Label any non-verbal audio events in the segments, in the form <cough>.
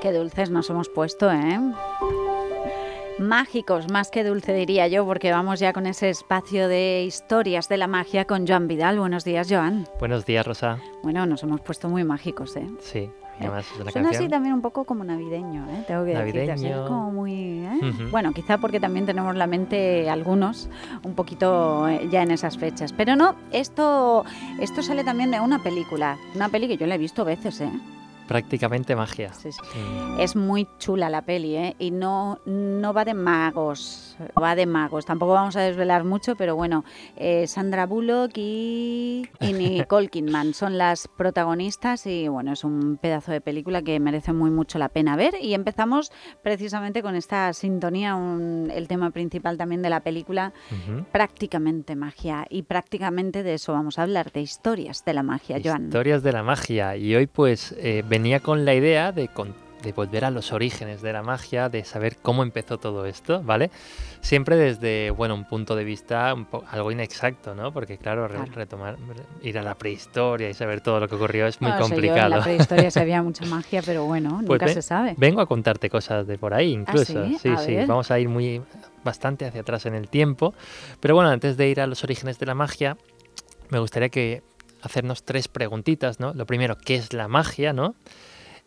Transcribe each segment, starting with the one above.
Qué dulces nos hemos puesto, ¿eh? Mágicos, más que dulce diría yo, porque vamos ya con ese espacio de historias de la magia con Joan Vidal. Buenos días, Joan. Buenos días, Rosa. Bueno, nos hemos puesto muy mágicos, ¿eh? Sí. Además, es una Suena canción. así también un poco como navideño, ¿eh? Tengo que decirte, así, Navideño. como muy... ¿eh? Bueno, quizá porque también tenemos la mente, algunos, un poquito eh, ya en esas fechas. Pero no, esto, esto sale también de una película. Una peli que yo la he visto veces, ¿eh? Prácticamente magia. Sí, sí. Mm, Es muy chula la peli, ¿eh? Y no, no va de magos, va de magos. Tampoco vamos a desvelar mucho, pero bueno, eh, Sandra Bullock y, <laughs> y Nicole Kidman son las protagonistas y bueno, es un pedazo de película que merece muy mucho la pena ver. Y empezamos precisamente con esta sintonía, un- el tema principal también de la película, prácticamente magia. Y prácticamente de eso vamos a hablar, de historias de la magia, Joan. Historias de la magia. Y hoy pues eh, venía con la idea de, volver a los orígenes de la magia, de saber cómo empezó todo esto, ¿vale? Siempre desde, bueno, un punto de vista un algo inexacto, ¿no? Porque claro, re- Claro. retomar, ir a la prehistoria y saber todo lo que ocurrió es muy Bueno, yo, en complicado. la prehistoria se había <laughs> mucha magia, pero bueno, Pues nunca se sabe. Vengo a contarte cosas de por ahí, incluso. sí? sí, A sí. Vamos a ir muy bastante hacia atrás en el tiempo. Pero bueno, antes de ir a los orígenes de la magia, me gustaría que hacernos tres preguntitas, ¿no? Lo primero, ¿qué es la magia, no?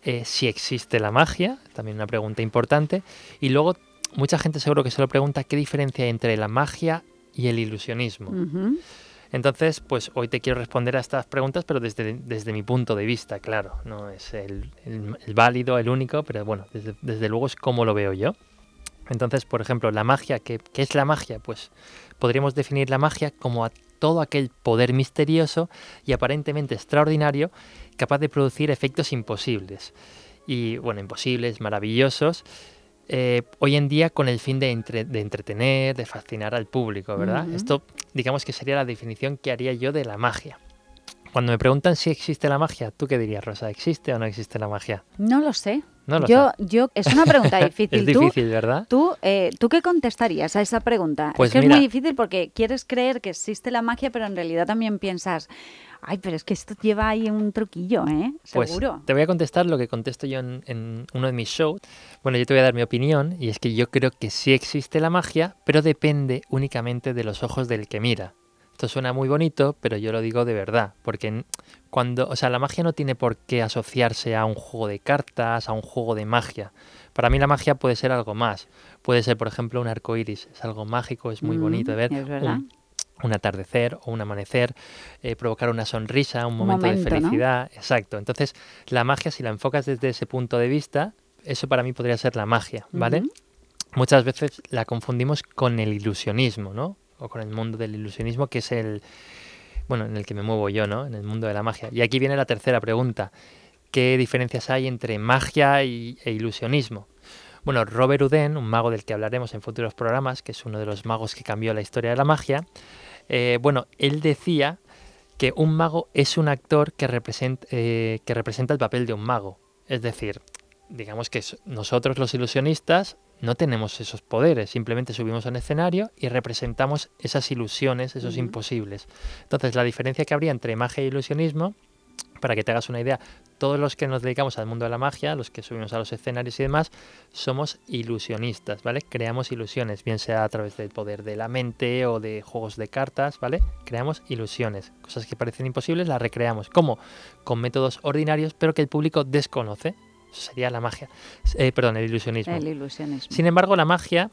Eh, si existe la magia, también una pregunta importante. Y luego, mucha gente seguro que se lo pregunta qué diferencia hay entre la magia y el ilusionismo. Entonces, pues hoy te quiero responder a estas preguntas, pero desde, desde mi punto de vista, claro. No es el, el- el válido, el único, pero bueno, desde, desde luego es como lo veo yo. Entonces, por ejemplo, la magia, ¿qué, qué es la magia? Pues podríamos definir la magia como todo aquel poder misterioso y aparentemente extraordinario capaz de producir efectos imposibles. Y bueno, imposibles, maravillosos, eh, hoy en día con el fin de, entre- de entretener, de fascinar al público, ¿verdad? Ujú. Esto digamos que sería la definición que haría yo de la magia. Cuando me preguntan si existe la magia, ¿tú qué dirías, Rosa? ¿Existe o no existe la magia? No lo sé. No lo yo, sé. yo, es una pregunta <laughs> difícil. Es ¿Tú, difícil, ¿verdad? tú, eh, ¿Tú qué contestarías a esa pregunta? Pues es que mira- es muy difícil porque quieres creer que existe la magia, pero en realidad también piensas, ay, pero es que esto lleva ahí un truquillo, ¿eh? Pues Seguro. te voy a contestar lo que contesto yo en, en uno de mis shows. Bueno, yo te voy a dar mi opinión y es que yo creo que sí existe la magia, pero depende únicamente de los ojos del que mira. Esto suena muy bonito, pero yo lo digo de verdad, porque cuando, o sea, la magia no tiene por qué asociarse a un juego de cartas, a un juego de magia. Para mí la magia puede ser algo más. Puede ser, por ejemplo, un arco iris. Es algo mágico, es muy Mm, bonito de ver. es verdad. Un, un atardecer o un amanecer, eh, provocar una sonrisa, un Un momento, de ¿no? felicidad. Exacto. Entonces, la magia, si la enfocas desde ese punto de vista, eso para mí podría ser la magia, ¿vale? Muchas veces la confundimos con el ilusionismo, ¿no? O con el mundo del ilusionismo, que es el, bueno, en el que me muevo yo, ¿no? En el mundo de la magia. Y aquí viene la tercera pregunta. ¿Qué diferencias hay entre magia y, e ilusionismo? Bueno, Robert Houdin, un mago del que hablaremos en futuros programas, que es uno de los magos que cambió la historia de la magia, eh, bueno, él decía que un mago es un actor que representa, eh, que representa el papel de un mago. Es decir, digamos que nosotros los ilusionistas no tenemos esos poderes, simplemente subimos a un escenario y representamos esas ilusiones, esos imposibles. Entonces, la diferencia que habría entre magia e ilusionismo, para que te hagas una idea, todos los que nos dedicamos al mundo de la magia, los que subimos a los escenarios y demás, somos ilusionistas, ¿vale? Creamos ilusiones, bien sea a través del poder de la mente o de juegos de cartas, ¿vale? Creamos ilusiones, cosas que parecen imposibles, las recreamos. ¿Cómo? Con métodos ordinarios, pero que el público desconoce. Eso sería la magia. Eh, perdón, el ilusionismo. El ilusionismo. Sin embargo, la magia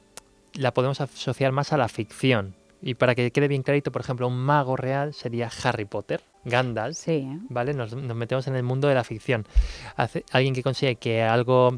la podemos asociar más a la ficción. Y para que quede bien clarito, por ejemplo, un mago real sería Harry Potter, Gandalf, Sí, ¿eh? ¿vale? Nos, nos metemos en el mundo de la ficción. Hace, alguien que consigue que algo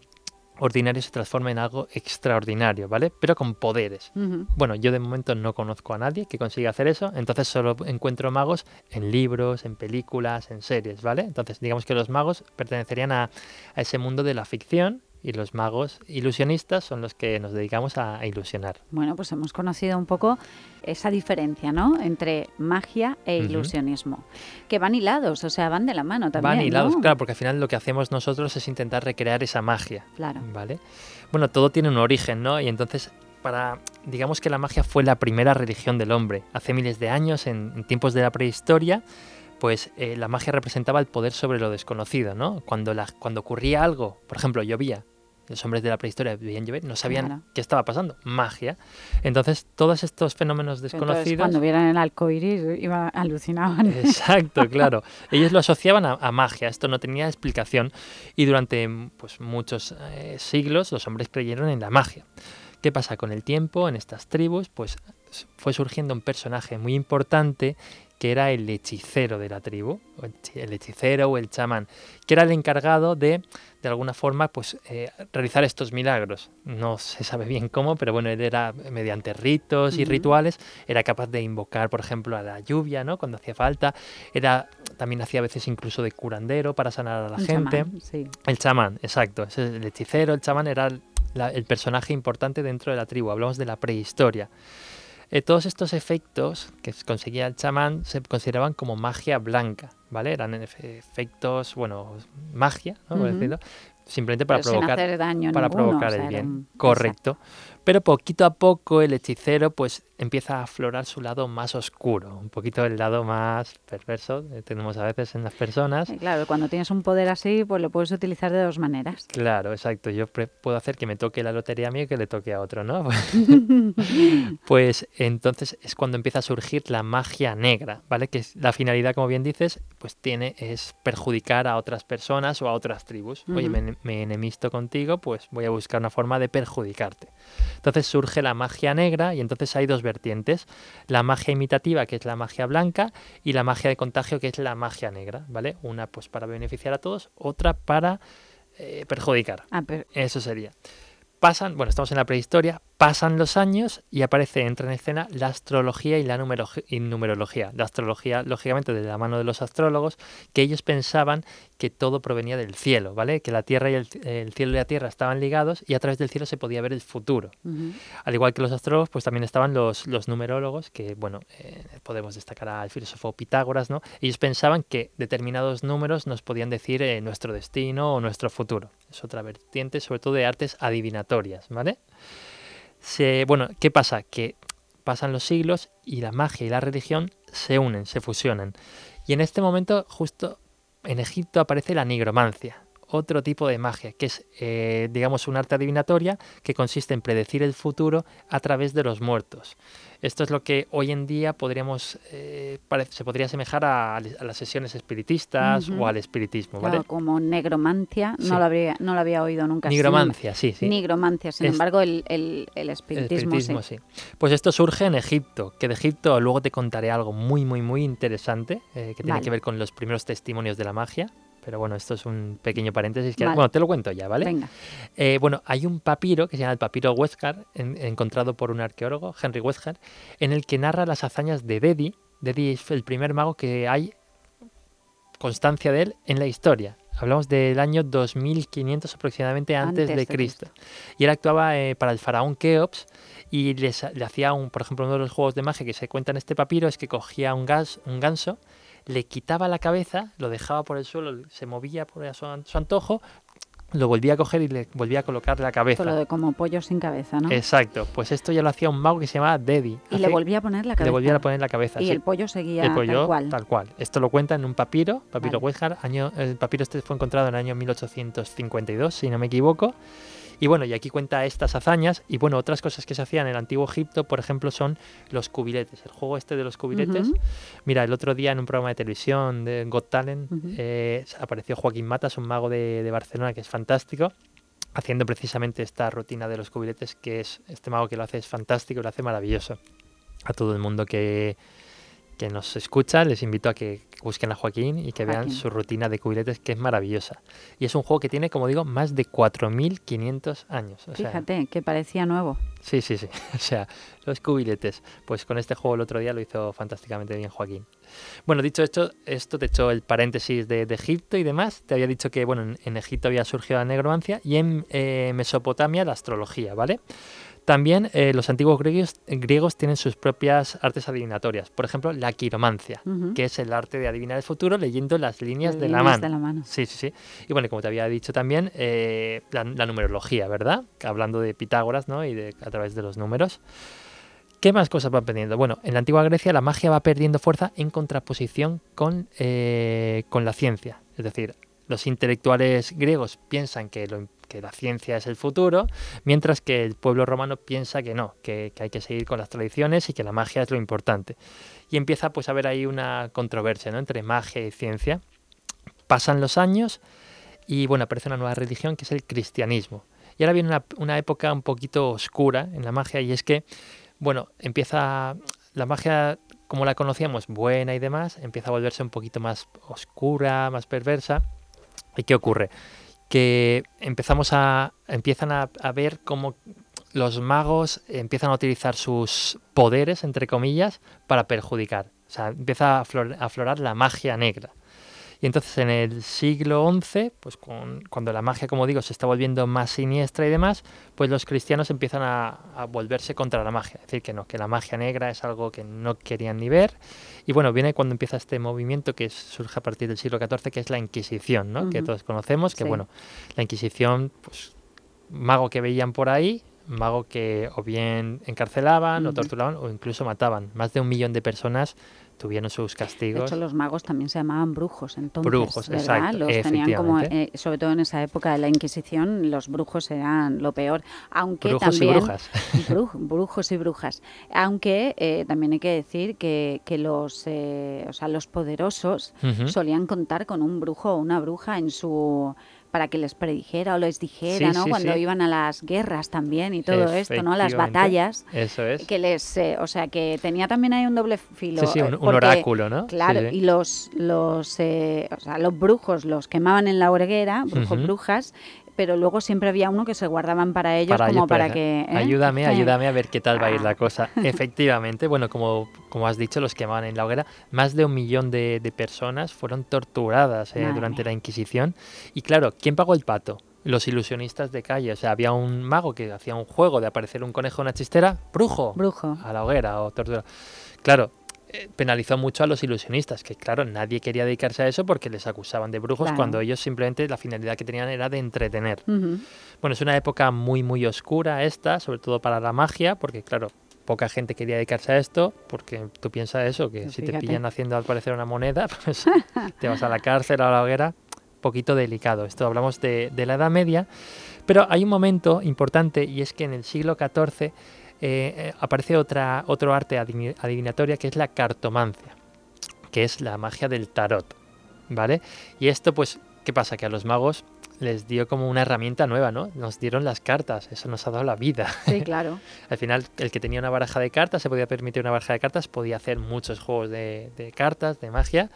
ordinario se transforme en algo extraordinario, ¿vale? Pero con poderes. Bueno, yo de momento no conozco a nadie que consiga hacer eso, entonces solo encuentro magos en libros, en películas, en series, ¿vale? Entonces digamos que los magos pertenecerían a, a ese mundo de la ficción y los magos ilusionistas son los que nos dedicamos a, a ilusionar. Bueno, pues hemos conocido un poco esa diferencia, ¿no? Entre magia e ilusionismo. Que van hilados, o sea, van de la mano también. Van hilados, ¿no? claro, porque al final lo que hacemos nosotros es intentar recrear esa magia. Claro. ¿Vale? Bueno, todo tiene un origen, ¿no? Y entonces, para, digamos que la magia fue la primera religión del hombre. Hace miles de años, en, en tiempos de la prehistoria, pues eh, la magia representaba el poder sobre lo desconocido, ¿no? Cuando, la, cuando ocurría algo, por ejemplo, llovía, los hombres de la prehistoria llover, no sabían Claro. qué estaba pasando, magia. Entonces, todos estos fenómenos Entonces, desconocidos... cuando vieran el arco iris, iba, alucinaban. Exacto, <laughs> claro. Ellos lo asociaban a, a magia, esto no tenía explicación y durante pues, muchos eh, siglos los hombres creyeron en la magia. ¿Qué pasa? Con el tiempo, en estas tribus, pues fue surgiendo un personaje muy importante que era el hechicero de la tribu, el chi- el hechicero o el chamán, que era el encargado de, de alguna forma, pues eh, realizar estos milagros. No se sabe bien cómo, pero bueno, él era mediante ritos y rituales, era capaz de invocar, por ejemplo, a la lluvia, ¿no? Cuando hacía falta, era también hacía a veces incluso de curandero para sanar a la gente. chamán, sí. El chamán, exacto. El hechicero, el chamán era la- el personaje importante dentro de la tribu. Hablamos de la prehistoria. Eh, todos estos efectos que conseguía el chamán se consideraban como magia blanca, ¿vale? Eran efe- efectos, bueno, magia, ¿no? Por Ujú. decirlo, simplemente para Pero provocar hacer daño para ninguno, provocar o sea, el bien. Correcto. Pero poquito a poco el hechicero pues empieza a aflorar su lado más oscuro, un poquito el lado más perverso que tenemos a veces en las personas. Eh, Claro, cuando tienes un poder así, pues lo puedes utilizar de dos maneras. Claro, exacto. Yo puedo hacer que me toque la lotería a mí y que le toque a otro, ¿no? <laughs> <laughs> pues entonces es cuando empieza a surgir la magia negra, ¿vale? Que la finalidad, como bien dices, pues tiene es perjudicar a otras personas o a otras tribus. Oye, Ujú. me, ene- me enemisto contigo, pues voy a buscar una forma de perjudicarte. Entonces surge la magia negra y entonces hay dos vertientes. La magia imitativa, que es la magia blanca, y la magia de contagio, que es la magia negra, ¿vale? Una pues para beneficiar a todos, otra para eh, perjudicar. Ah, pero- Eso sería. Pasan, bueno, estamos en la prehistoria, pasan los años y aparece, entra en escena la astrología y la numerología, y numerología. La astrología, lógicamente, de la mano de los astrólogos, que ellos pensaban que todo provenía del cielo, ¿vale? Que la tierra y el, el cielo y la tierra estaban ligados y a través del cielo se podía ver el futuro. Al igual que los astrólogos, pues también estaban los, los numerólogos, que bueno, eh, podemos destacar al filósofo Pitágoras, ¿no? Ellos pensaban que determinados números nos podían decir eh, nuestro destino o nuestro futuro. Es otra vertiente, sobre todo de artes adivinatorias, ¿vale? Se, bueno, ¿qué pasa? Que pasan los siglos y la magia y la religión se unen, se fusionan. Y en este momento, justo en Egipto, aparece la nigromancia, otro tipo de magia, que es, eh, digamos, un arte adivinatoria que consiste en predecir el futuro a través de los muertos. Esto es lo que hoy en día podríamos, eh, se podría asemejar a, a las sesiones espiritistas o al espiritismo, ¿vale? Claro, como negromancia, Sí. no, lo habría, no lo había oído nunca. Sin Nigromancia, sí, sí. Nigromancia, sin Es- embargo, el, el, el El espiritismo, espiritismo, sí. sí. Pues esto surge en Egipto, que de Egipto luego te contaré algo muy, muy, muy interesante eh, que tiene Vale. que ver con los primeros testimonios de la magia. Pero bueno, esto es un pequeño paréntesis que, Vale. bueno, te lo cuento ya, ¿vale? Venga, Eh, bueno, hay un papiro que se llama el papiro en- encontrado por un arqueólogo, Henry Westcar, en el que narra las hazañas de Dedi. Dedi es el primer mago que hay constancia de él en la historia. Hablamos del año 2500 aproximadamente antes, Antes de de Cristo. Y él actuaba eh, para el faraón Keops y les- le hacía, un, por ejemplo, uno de los juegos de magia que se cuenta en este papiro es que cogía un, gas, un ganso, le quitaba la cabeza, lo dejaba por el suelo, se movía por a su, an- su antojo, lo volvía a coger y le volvía a colocar la cabeza. todo lo de como pollo sin cabeza, ¿no? Exacto, pues esto ya lo hacía un mago que se llamaba Dedi. y le volvía a poner la cabeza. le volvía a poner la cabeza. y sí. el pollo seguía El pollo, tal cual. Esto lo cuenta en un papiro, papiro Vale. Año, el papiro este fue encontrado en el año 1852, si no me equivoco. Y bueno, y aquí cuenta estas hazañas y bueno, otras cosas que se hacían en el antiguo Egipto, por ejemplo, son los cubiletes. El juego este de los cubiletes. Mira, el otro día en un programa de televisión de Got Talent eh, apareció Joaquín Matas, un mago de, de Barcelona que es fantástico, haciendo precisamente esta rutina de los cubiletes, que es este mago que lo hace es fantástico, lo hace maravilloso. A todo el mundo que, que nos escucha, les invito a que busquen a Joaquín y que vean Joaquín. su rutina de cubiletes, que es maravillosa. Y es un juego que tiene, como digo, más de 4.500 años. O sea, Fíjate, que parecía nuevo. Sí, sí, sí. <laughs> O sea, los cubiletes. Pues con este juego el otro día lo hizo fantásticamente bien Joaquín. Bueno, dicho esto, esto te he hecho el paréntesis de, de Egipto y demás. Te había dicho que, bueno, en, en Egipto había surgido la negromancia y en eh, Mesopotamia la astrología, ¿vale? También eh, los antiguos griegos, griegos tienen sus propias artes adivinatorias. Por ejemplo, la quiromancia, que es el arte de adivinar el futuro leyendo las líneas de la mano. de la mano. Sí, sí, sí. Y bueno, como te había dicho también, eh, la, la numerología, ¿verdad? Hablando de Pitágoras, ¿no? Y de, a través de los números. ¿Qué más cosas van perdiendo? Bueno, en la antigua Grecia la magia va perdiendo fuerza en contraposición con, eh, con la ciencia. Es decir, los intelectuales griegos piensan que, lo, que la ciencia es el futuro, mientras que el pueblo romano piensa que no, que, hay que seguir con las tradiciones y que la magia es lo importante. Y empieza pues a haber ahí una controversia ¿no? entre magia y ciencia. Pasan los años y bueno, aparece una nueva religión que es el cristianismo. Y ahora viene una, una época un poquito oscura en la magia y es que, bueno, empieza la magia como la conocíamos, buena y demás, empieza a volverse un poquito más oscura, más perversa. ¿Y qué ocurre? Que empezamos a, empiezan a, ver cómo los magos empiezan a utilizar sus poderes, entre comillas, para perjudicar. O sea, empieza a aflorar la magia negra. Y entonces en el siglo XI, pues cuando la magia, como digo, se está volviendo más siniestra y demás, pues los cristianos empiezan a, volverse contra la magia. Es decir, que no, que la magia negra es algo que no querían ni ver. Y bueno, viene cuando empieza este movimiento que surge a partir del siglo XIV, que es la Inquisición, ¿no? Que todos conocemos, que bueno, la Inquisición, pues mago que veían por ahí, mago que o bien encarcelaban o torturaban o incluso mataban. Más de un millón de personas tuvieron sus castigos. De hecho, los magos también se llamaban brujos, entonces. Brujos, exacto. Los tenían como, eh, sobre todo en esa época de la Inquisición, los brujos eran lo peor. Aunque brujos también. Y brujas. <laughs> brujos y brujas. Aunque eh, también hay que decir que, que los, eh, o sea, los poderosos solían contar con un brujo o una bruja en su para que les predijera o les dijera, ¿no? Cuando iban a las guerras también y todo esto, ¿no? Las batallas. Eso es. Que les, eh, o sea, que tenía también ahí un doble filo. Sí, sí, un, eh, oráculo, ¿no? Claro, y los, los, eh, o sea, los brujos los quemaban en la hoguera, brujos, brujas, pero luego siempre había uno que se guardaban para ellos como para, que... ¿eh? Ayúdame, ayúdame a ver qué tal va a ir la ah. cosa. <laughs> Efectivamente, bueno, como, como has dicho, los quemaban en la hoguera, más de un millón de, personas fueron torturadas eh, durante la Inquisición. Y claro, ¿quién pagó el pato? Los ilusionistas de calle. O sea, había un mago que hacía un juego de aparecer un conejo en una chistera, brujo. Brujo. A la hoguera o tortura. Claro, eh, penalizó mucho a los ilusionistas, que claro, nadie quería dedicarse a eso porque les acusaban de brujos cuando ellos simplemente la finalidad que tenían era de entretener. Bueno, es una época muy, muy oscura esta, sobre todo para la magia, porque claro, poca gente quería dedicarse a esto, porque tú piensas eso, que pues si te pillan haciendo al parecer una moneda, <laughs> pues te vas a la cárcel o a la hoguera, poquito delicado. Esto hablamos de, de la Edad Media, pero hay un momento importante y es que en el siglo XIV eh, eh, aparece otra, otro arte adivinatoria que es la cartomancia, que es la magia del tarot, ¿vale? Y esto, pues, ¿qué pasa? Que a los magos les dio como una herramienta nueva, ¿no? Nos dieron las cartas, eso nos ha dado la vida. Sí, claro. <laughs> Al final, el que tenía una baraja de cartas, se podía permitir una baraja de cartas, podía hacer muchos juegos de, cartas, de magia.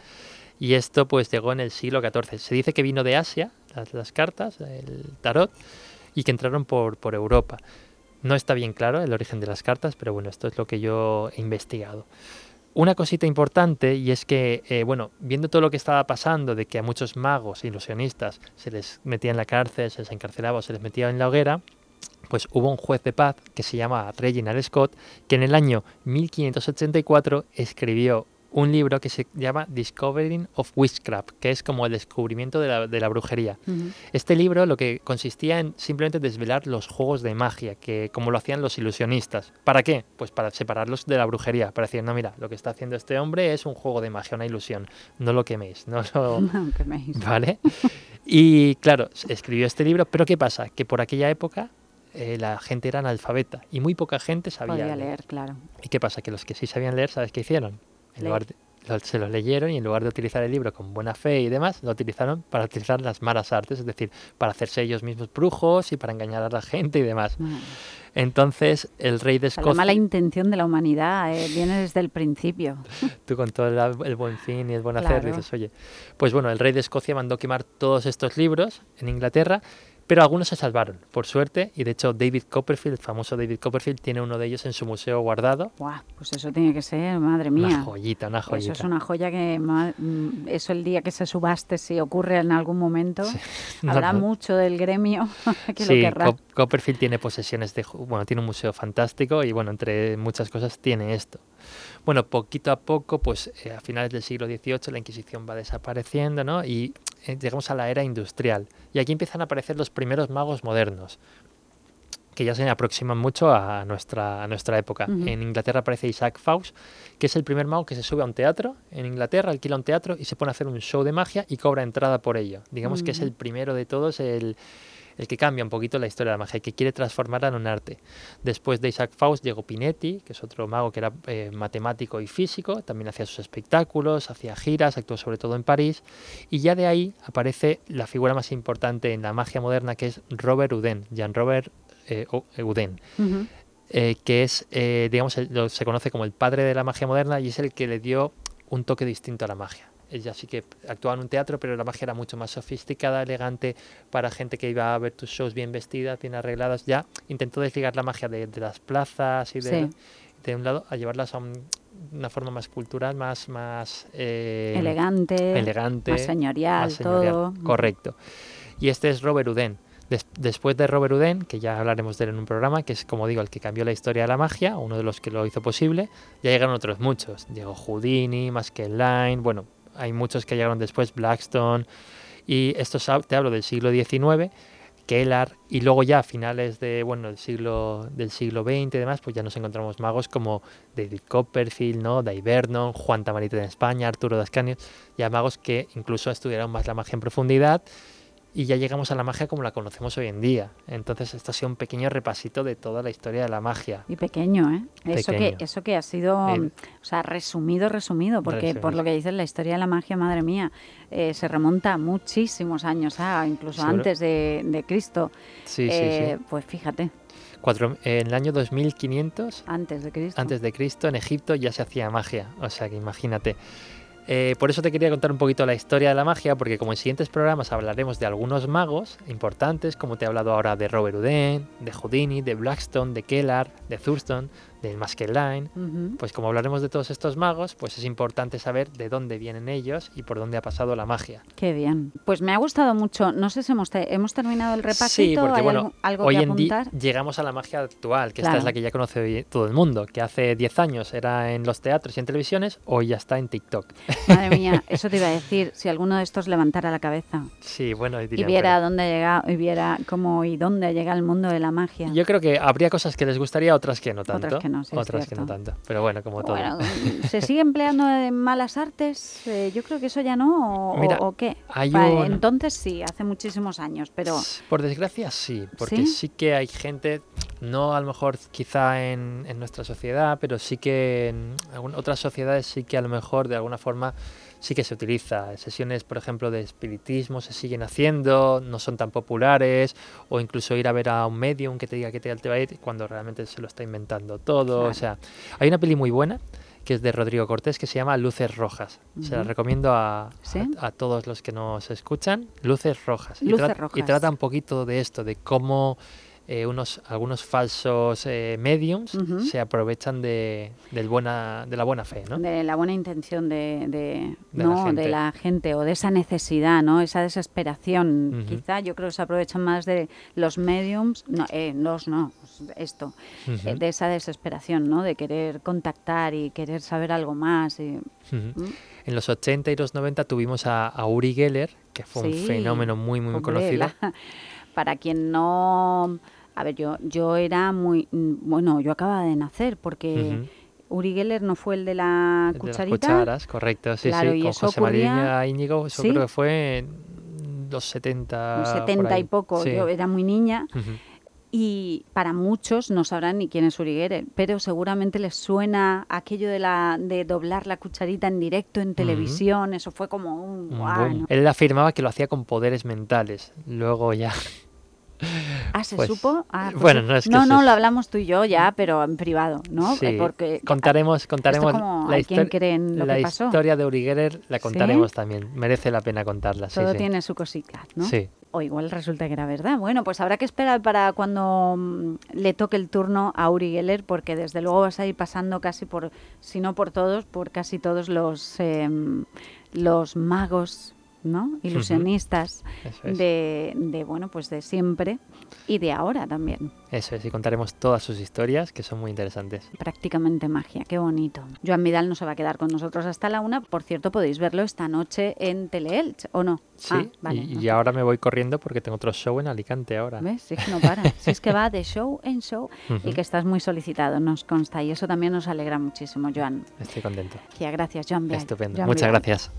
Y esto pues llegó en el siglo XIV. Se dice que vino de Asia, las, las cartas, el tarot, y que entraron por, por Europa. No está bien claro el origen de las cartas, pero bueno, esto es lo que yo he investigado. Una cosita importante y es que, eh, bueno, viendo todo lo que estaba pasando, de que a muchos magos, ilusionistas, se les metía en la cárcel, se les encarcelaba o se les metía en la hoguera, pues hubo un juez de paz que se llama Reginald Scott, que en el año 1584 escribió un libro que se llama Discovering of Witchcraft, que es como el descubrimiento de la, de la brujería. Este libro lo que consistía en simplemente desvelar los juegos de magia, que como lo hacían los ilusionistas. ¿Para qué? Pues para separarlos de la brujería, para decir, no, mira, lo que está haciendo este hombre es un juego de magia, una ilusión, no lo queméis, no lo... <laughs> queméis. ¿Vale? Y claro, escribió este libro, pero ¿qué pasa? Que por aquella época eh, la gente era analfabeta y muy poca gente sabía leer. leer. claro. ¿Y qué pasa? Que los que sí sabían leer, ¿sabes qué hicieron? Se los leyeron y en lugar de utilizar el libro con buena fe y demás, lo utilizaron para utilizar las malas artes, es decir, para hacerse ellos mismos brujos y para engañar a la gente y demás. Entonces, el rey de Escocia... La mala intención de la humanidad eh, viene desde el principio. <laughs> Tú con todo el, buen fin y el buen hacer dices, oye, pues bueno, el rey de Escocia mandó quemar todos estos libros en Inglaterra pero algunos se salvaron, por suerte, y de hecho David Copperfield, el famoso David Copperfield, tiene uno de ellos en su museo guardado. Guau, pues eso tiene que ser, madre mía. Una joyita, una joyita. Eso es una joya que, mm, eso el día que se subaste, si ocurre en algún momento, <laughs> habrá mucho del gremio <laughs> que sí, lo querrá. Copperfield tiene posesiones de, bueno, tiene un museo fantástico y bueno, entre muchas cosas tiene esto. Bueno, poquito a poco, pues eh, a finales del siglo XVIII la Inquisición va desapareciendo, ¿no? Y eh, llegamos a la era industrial. Y aquí empiezan a aparecer los primeros magos modernos, que ya se aproximan mucho a nuestra, a nuestra época. En Inglaterra aparece Isaac Faust, que es el primer mago que se sube a un teatro en Inglaterra, alquila un teatro y se pone a hacer un show de magia y cobra entrada por ello. Digamos que es el primero de todos, el, el que cambia un poquito la historia de la magia y que quiere transformarla en un arte. Después de Isaac Faust llegó Pinetti, que es otro mago que era eh, matemático y físico, también hacía sus espectáculos, hacía giras, actuó sobre todo en París, y ya de ahí aparece la figura más importante en la magia moderna, que es Robert Houdin, Jean-Robert eh, Houdin. Eh, que es, eh, digamos, se conoce como el padre de la magia moderna y es el que le dio un toque distinto a la magia. Ella sí que actuaba en un teatro, pero la magia era mucho más sofisticada, elegante, para gente que iba a ver tus shows bien vestidas, bien arregladas. Ya intentó desligar la magia de, las plazas y de, de, un lado a llevarlas a una forma más cultural, más, más eh, elegante, elegante, más señorial, todo. Correcto. Y este es Robert Uden después de Robert Houdin, que ya hablaremos de él en un programa, que es como digo el que cambió la historia de la magia, uno de los que lo hizo posible, ya llegaron otros muchos. Llegó Houdini, Line, bueno, hay muchos que llegaron después, Blackstone, y esto te hablo del siglo XIX, Kellar, y luego ya a finales de, bueno, del siglo, del siglo XX y demás, pues ya nos encontramos magos como David Copperfield, ¿no? Dave Vernon, Juan Tamarite en España, Arturo Dascanio, ya magos que incluso estudiaron más la magia en profundidad y ya llegamos a la magia como la conocemos hoy en día. Entonces, esto ha sido un pequeño repasito de toda la historia de la magia. Y pequeño, ¿eh? Eso, que, eso que ha sido, o sea, resumido, resumido, porque por lo que dices, la historia de la magia, madre mía, eh, se remonta a muchísimos años, ah, incluso antes de, Cristo. Sí, sí, sí. Eh, pues fíjate. Cuatro, en el año 2500 antes de Cristo antes de Cristo en Egipto ya se hacía magia o sea que imagínate eh, por eso te quería contar un poquito la historia de la magia, porque como en siguientes programas hablaremos de algunos magos importantes, como te he hablado ahora de Robert Houdin, de Houdini, de Blackstone, de Kellar, de Thurston, del Maskelyne, pues como hablaremos de todos estos magos, pues es importante saber de dónde vienen ellos y por dónde ha pasado la magia. Qué bien. Pues me ha gustado mucho. No sé si hemos, hemos terminado el repasito. Sí, porque bueno, hoy en día llegamos a la magia actual, que esta es la que ya conoce todo el mundo, que hace 10 años era en los teatros y en televisiones, hoy ya está en TikTok. Madre mía, <laughs> eso te iba a decir, si alguno de estos levantara la cabeza. Sí, bueno, y viera dónde llega, y viera cómo y dónde llega el mundo de la magia. Yo creo que habría cosas que les gustaría, otras que no tanto otras que no tanto. Pero bueno, como todo. <laughs> ¿Se sigue empleando en malas artes? Eh, yo creo que eso ya no, o, qué. Entonces sí, hace muchísimos años, pero... Por desgracia sí, porque ¿Sí? que hay gente, no a lo mejor quizá en, en nuestra sociedad, pero sí que en otras sociedades sí que a lo mejor de alguna forma sí que se utiliza. Sesiones, por ejemplo, de espiritismo se siguen haciendo, no son tan populares, o incluso ir a ver a un medium que te diga que te va a ir cuando realmente se lo está inventando todo. O sea, hay una peli muy buena que es de Rodrigo Cortés, que se llama Luces Rojas. Se la recomiendo a, a, todos los que nos escuchan. Luces Rojas. Luces Rojas. y trata un poquito de esto, de cómo eh, unos, algunos falsos eh, mediums se aprovechan de, del buena, de la buena fe, ¿no? De la buena intención de, de, ¿no? de la gente o de esa necesidad, ¿no? Esa desesperación. Quizá yo creo que se aprovechan más de los mediums, no, eh, los no, esto, eh, de esa desesperación, ¿no? De querer contactar y querer saber algo más. Y, En los 80 y los 90 tuvimos a, Uri Geller, que fue un fenómeno muy, muy, conocido. <laughs> para quien no a ver, yo, yo era muy... Mm, bueno, yo acababa de nacer porque... Uri Geller no fue el de la cucharita. De las cucharas, correcto, sí, sí, con José María Íñigo, eso creo que fue en los 70. Los 70 y poco, yo era muy niña. Y para muchos no sabrán ni quién es Uri Geller, pero seguramente les suena aquello de la de doblar la cucharita en directo en televisión, eso fue como un... Wow, Él afirmaba que lo hacía con poderes mentales, luego ya Ah, ¿se pues, supo? Ah, pues bueno, no es que No, no, lo hablamos tú y yo ya, pero en privado, ¿no? Sí. Porque contaremos, contaremos la, historia de Uri Geller, la contaremos también. Merece la pena contarla. Todo tiene su cosita, ¿no? Sí. O igual resulta que era verdad. Bueno, pues habrá que esperar para cuando mm, le toque el turno a Uri Geller, porque desde luego vas a ir pasando casi por, si no por todos, por casi todos los, em, los magos ¿no? Ilusionistas de, de, bueno, pues de siempre y de ahora también. Eso es, y contaremos todas sus historias, que son muy interesantes. Prácticamente magia, qué bonito. Joan Vidal no se va a quedar con nosotros hasta la una. Por cierto, podéis verlo esta noche en Teleelch, ¿o no? Sí, ah, y, ahora me voy corriendo porque tengo otro show en Alicante ahora. ¿Ves? Sí, que no para. <laughs> si es que va de show en show y que estás muy solicitado, nos consta. Y eso también nos alegra muchísimo, Joan. Estoy contento. Ya, gracias, Joan Estupendo. Muchas gracias.